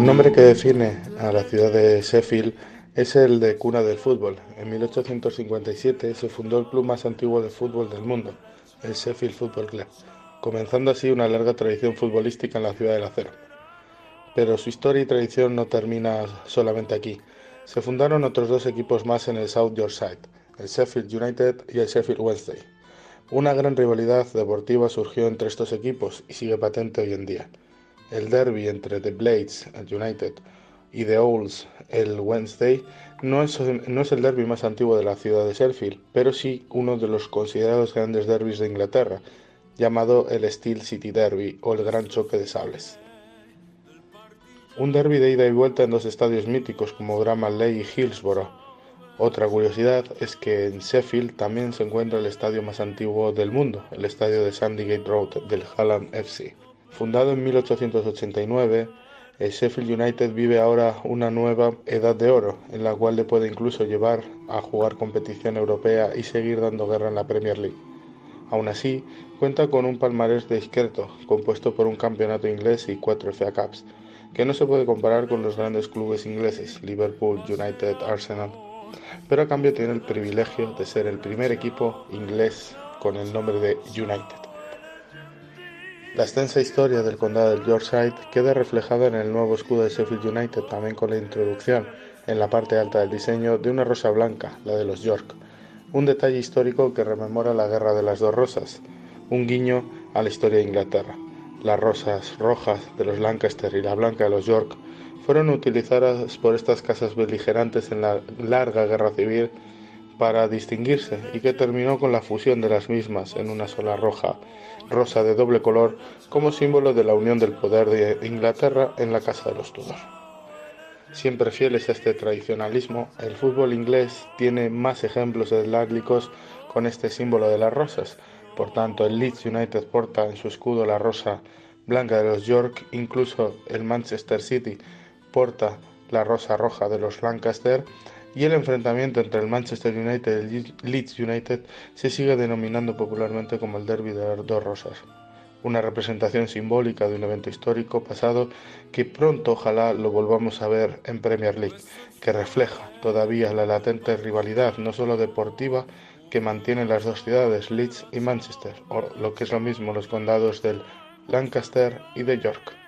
Un nombre que define a la ciudad de Sheffield es el de cuna del fútbol. En 1857 se fundó el club más antiguo de fútbol del mundo, el Sheffield Football Club, comenzando así una larga tradición futbolística en la ciudad del acero. Pero su historia y tradición no termina solamente aquí. Se fundaron otros dos equipos más en el South Yorkshire, el Sheffield United y el Sheffield Wednesday. Una gran rivalidad deportiva surgió entre estos equipos y sigue patente hoy en día. El derby entre The Blades, el United, y The Owls, el Wednesday, no es, no es el derby más antiguo de la ciudad de Sheffield, pero sí uno de los considerados grandes derbis de Inglaterra, llamado el Steel City Derby o el Gran Choque de Sables. Un derby de ida y vuelta en dos estadios míticos como Bramall y Hillsborough. Otra curiosidad es que en Sheffield también se encuentra el estadio más antiguo del mundo, el estadio de Sandygate Road del Hallam FC. Fundado en 1889, el Sheffield United vive ahora una nueva edad de oro, en la cual le puede incluso llevar a jugar competición europea y seguir dando guerra en la Premier League. Aún así, cuenta con un palmarés discreto, compuesto por un campeonato inglés y cuatro FA Cups, que no se puede comparar con los grandes clubes ingleses, Liverpool, United, Arsenal, pero a cambio tiene el privilegio de ser el primer equipo inglés con el nombre de United. La extensa historia del condado del Yorkshire queda reflejada en el nuevo escudo de Sheffield United, también con la introducción en la parte alta del diseño de una rosa blanca, la de los York, un detalle histórico que rememora la Guerra de las Dos Rosas, un guiño a la historia de Inglaterra. Las rosas rojas de los Lancaster y la blanca de los York fueron utilizadas por estas casas beligerantes en la larga guerra civil para distinguirse y que terminó con la fusión de las mismas en una sola roja, rosa de doble color, como símbolo de la unión del poder de Inglaterra en la Casa de los Tudor. Siempre fieles a este tradicionalismo, el fútbol inglés tiene más ejemplos esláglicos con este símbolo de las rosas. Por tanto, el Leeds United porta en su escudo la rosa blanca de los York, incluso el Manchester City porta la rosa roja de los Lancaster y el enfrentamiento entre el Manchester United y el Leeds United se sigue denominando popularmente como el Derby de las dos rosas, una representación simbólica de un evento histórico pasado que pronto ojalá lo volvamos a ver en Premier League, que refleja todavía la latente rivalidad no solo deportiva que mantienen las dos ciudades, Leeds y Manchester, o lo que es lo mismo los condados del Lancaster y de York.